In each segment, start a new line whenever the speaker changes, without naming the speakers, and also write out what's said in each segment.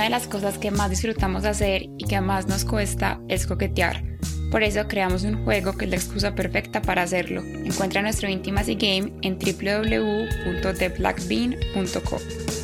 Una de las cosas que más disfrutamos hacer y que más nos cuesta es coquetear. Por eso creamos un juego que es la excusa perfecta para hacerlo. Encuentra nuestro Intimacy Game en www.theblackbean.com.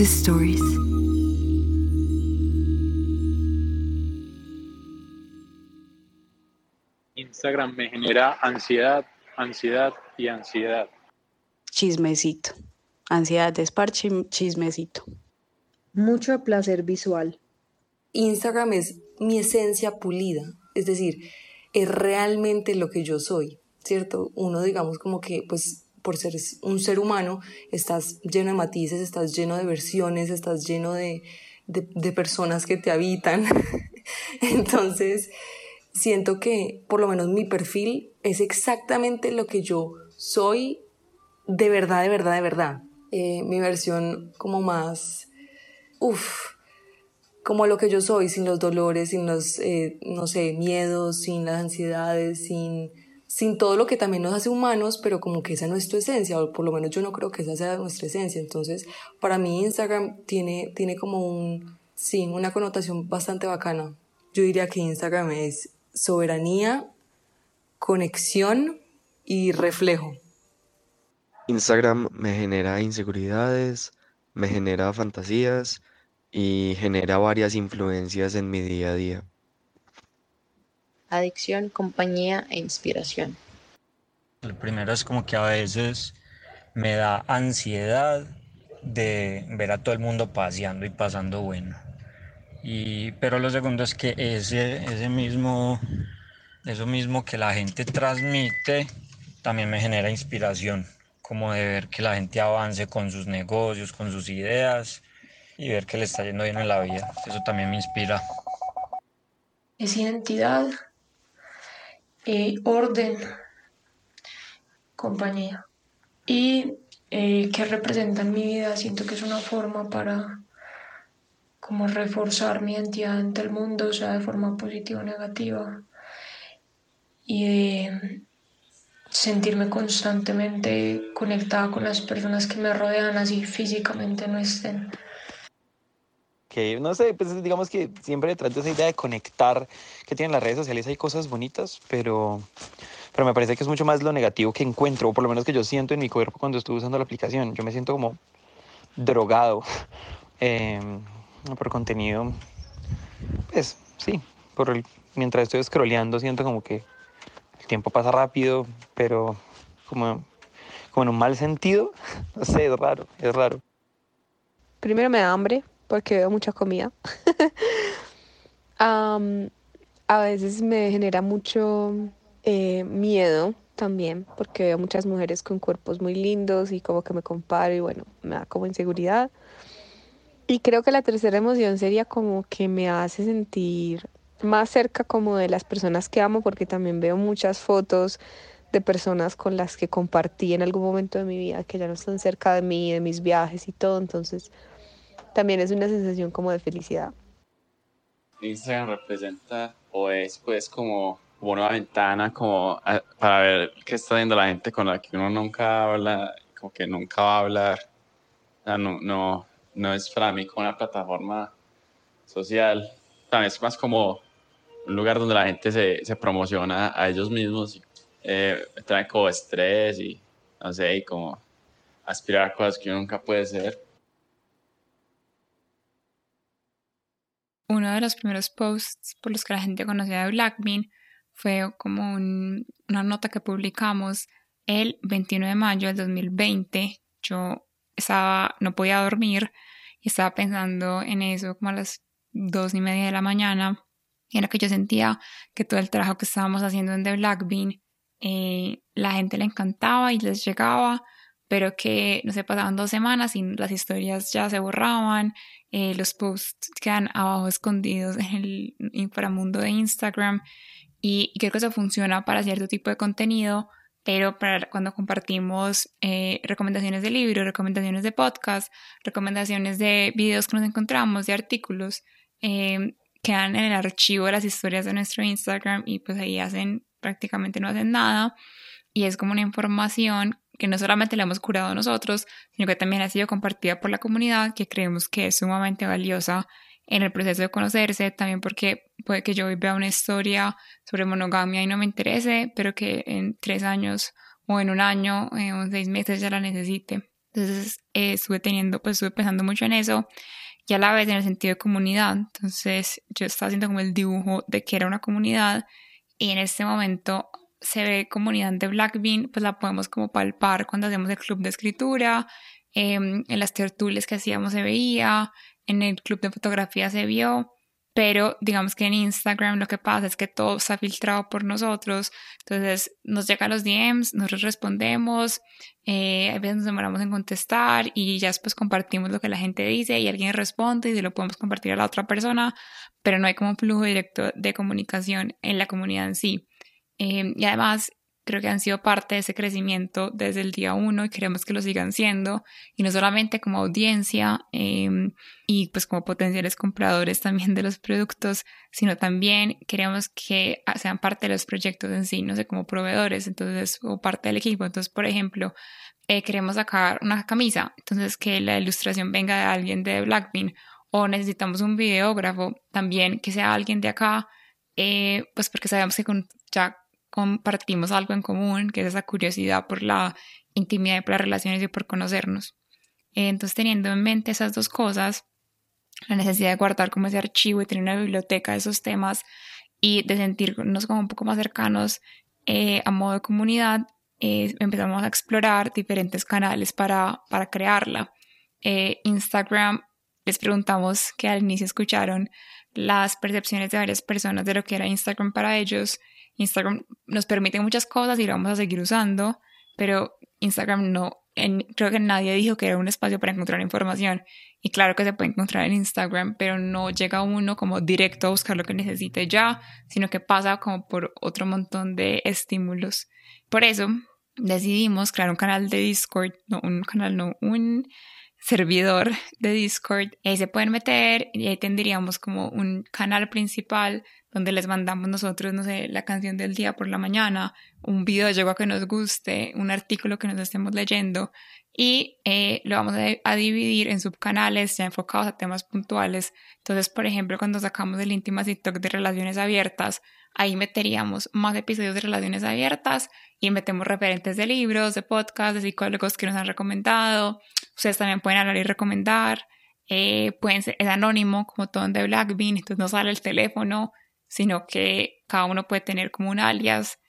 Stories.
Instagram me genera ansiedad, ansiedad y ansiedad.
Chismecito. Ansiedad, desparche, chismecito.
Mucho placer visual.
Instagram es mi esencia pulida, es decir, es realmente lo que yo soy, ¿cierto? Uno digamos como que pues por ser un ser humano, estás lleno de matices, estás lleno de versiones, estás lleno de, de, personas que te habitan. Entonces, siento que por lo menos mi perfil es exactamente lo que yo soy de verdad, de verdad, de verdad. Eh, mi versión como más, uff, como lo que yo soy, sin los dolores, sin los, eh, no sé, miedos, sin las ansiedades, sin sin todo lo que también nos hace humanos, pero como que esa no es tu esencia, o por lo menos yo no creo que esa sea nuestra esencia. Entonces, para mí Instagram tiene, tiene como un, sí, una connotación bastante bacana. Yo diría que Instagram es soberanía, conexión y reflejo.
Instagram me genera inseguridades, me genera fantasías y genera varias influencias en mi día a día
adicción, compañía e inspiración.
El primero es como que a veces me da ansiedad de ver a todo el mundo paseando y pasando bueno. Y, pero lo segundo es que ese, ese mismo, eso mismo que la gente transmite también me genera inspiración, como de ver que la gente avance con sus negocios, con sus ideas y ver que le está yendo bien en la vida. Eso también me inspira.
Es identidad, eh, orden, compañía. Y eh, que representa en mi vida, siento que es una forma para como reforzar mi identidad ante el mundo, sea de forma positiva o negativa. Y de sentirme constantemente conectada con las personas que me rodean, así físicamente no estén
que no sé, pues digamos que siempre detrás de esa idea de conectar que tienen las redes sociales hay cosas bonitas, pero, pero me parece que es mucho más lo negativo que encuentro, o por lo menos que yo siento en mi cuerpo cuando estoy usando la aplicación. Yo me siento como drogado em, por contenido. Pues sí, por el, mientras estoy scrolleando siento como que el tiempo pasa rápido, pero como, como en un mal sentido. No sé, es raro, es raro.
Primero me da hambre, porque veo mucha comida. a veces me genera mucho eh, miedo también, porque veo muchas mujeres con cuerpos muy lindos y como que me comparo y bueno, me da como inseguridad. Y creo que la tercera emoción sería como que me hace sentir más cerca como de las personas que amo, porque también veo muchas fotos de personas con las que compartí en algún momento de mi vida, que ya no están cerca de mí, de mis viajes y todo, entonces también es una sensación como de felicidad.
Instagram representa o es pues como, una ventana como para ver qué está viendo la gente con la que uno nunca habla, como que nunca va a hablar. no, no, no es para mí como una plataforma social, también es más como un lugar donde la gente se, se promociona a ellos mismos, y, eh, trae como estrés y no sé, y como aspirar a cosas que uno nunca puede ser.
Uno de los primeros posts por los que la gente conocía de Blackbean fue como una nota que publicamos el 21 de mayo del 2020. Yo estaba, no podía dormir y estaba pensando en eso como a las dos y media de la mañana. Y era que yo sentía que todo el trabajo que estábamos haciendo en The Blackbean, eh, la gente le encantaba y les llegaba, pero que, no sé, pasaban dos semanas y las historias ya se borraban, eh, los posts quedan abajo escondidos en el inframundo de Instagram y, creo que eso funciona para cierto tipo de contenido, pero para cuando compartimos eh, recomendaciones de libros, recomendaciones de podcast, recomendaciones de videos que nos encontramos, de artículos, eh, quedan en el archivo de las historias de nuestro Instagram y pues ahí hacen, prácticamente no hacen nada y es como una información que no solamente la hemos curado nosotros, sino que también ha sido compartida por la comunidad, que creemos que es sumamente valiosa en el proceso de conocerse, también porque puede que yo vea una historia sobre monogamia y no me interese, pero que en tres años o en un año eh, o en seis meses ya la necesite. Entonces eh, estuve teniendo, pues estuve pensando mucho en eso y a la vez en el sentido de comunidad. Entonces yo estaba haciendo como el dibujo de que era una comunidad y en este momento se ve comunidad de Blackbean, pues la podemos como palpar cuando hacemos el club de escritura, em, en las tertulias que hacíamos se veía, en el club de fotografía se vio, pero digamos que en Instagram lo que pasa es que todo está filtrado por nosotros, entonces nos llegan los DMs, nosotros respondemos, eh, a veces nos demoramos en contestar y ya después compartimos lo que la gente dice y alguien responde y se lo podemos compartir a la otra persona, pero no hay como un flujo directo de comunicación en la comunidad en sí. Eh, y además creo que han sido parte de ese crecimiento desde el día uno y queremos que lo sigan siendo, y no solamente como audiencia em, y pues como potenciales compradores también de los productos, sino también queremos que sean parte de los proyectos en sí, no sé, como proveedores, entonces, o parte del equipo. Entonces, por ejemplo, eh, queremos sacar una camisa, entonces que la ilustración venga de alguien de Blackbean, o necesitamos un videógrafo también que sea alguien de acá, eh, pues porque sabemos que con, ya compartimos algo en común, que es esa curiosidad por la intimidad y por las relaciones y por conocernos. Entonces, teniendo en mente esas dos cosas, la necesidad de guardar como ese archivo y tener una biblioteca de esos temas y de sentirnos como un poco más cercanos eh, a modo de comunidad, eh, empezamos a explorar diferentes canales para, para crearla. Eh, Instagram, les preguntamos que al inicio escucharon las percepciones de varias personas de lo que era Instagram para ellos Instagram nos permite muchas cosas y lo vamos a seguir usando, pero Instagram no, creo que nadie dijo que era un espacio para encontrar información. Y claro que se puede encontrar en Instagram, pero no llega uno como directo a buscar lo que necesite ya, sino que pasa como por otro montón de estímulos. Por eso decidimos crear un canal de Discord, no un canal, no, un servidor de Discord. Ahí se pueden meter y ahí tendríamos como un canal principal donde les mandamos nosotros, no sé, la canción del día por la mañana, un video de que nos guste, un artículo que nos estemos leyendo y eh, lo vamos a, dividir en subcanales ya enfocados a temas puntuales. Entonces, por ejemplo, cuando sacamos el íntima TikTok de relaciones abiertas, ahí meteríamos más episodios de relaciones abiertas y metemos referentes de libros, de podcasts, de psicólogos que nos han recomendado. Ustedes también pueden hablar y recomendar. Eh, pueden ser, es anónimo como todo en The Black Bean, entonces no sale el teléfono, sino que cada uno puede tener como un alias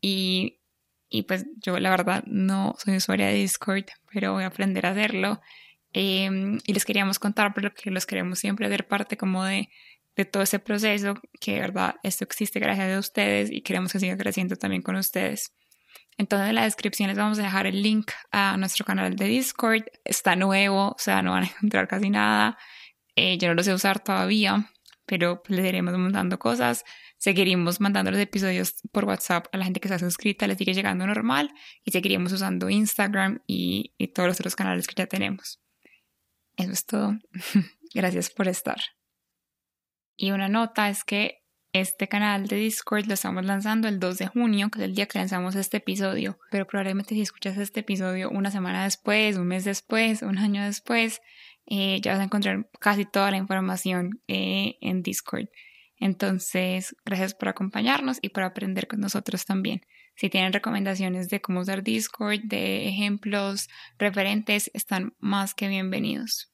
y, y pues yo la verdad no soy usuaria de Discord, pero voy a aprender a hacerlo. Em, y les queríamos contar, pero que los queremos siempre hacer parte como de, de todo ese proceso, que de verdad esto existe gracias a ustedes y queremos que siga creciendo también con ustedes. Entonces en la descripción les vamos a dejar el link a nuestro canal de Discord. Está nuevo, o sea, no van a encontrar casi nada. Eh, yo no lo sé usar todavía, pero pues, les iremos mandando cosas. Seguiremos mandando los episodios por WhatsApp a la gente que está suscrita, les sigue llegando normal y seguiremos usando Instagram y, y todos los otros canales que ya tenemos. Eso es todo. Gracias por estar. Y una nota es que este canal de Discord lo estamos lanzando el 2 de junio, que es el día que lanzamos este episodio. Pero probablemente si escuchas este episodio una semana después, un mes después, un año después, eh, ya vas a encontrar casi toda la información eh, en Discord. Entonces, gracias por acompañarnos y por aprender con nosotros también. Si tienen recomendaciones de cómo usar Discord, de ejemplos, referentes, están más que bienvenidos.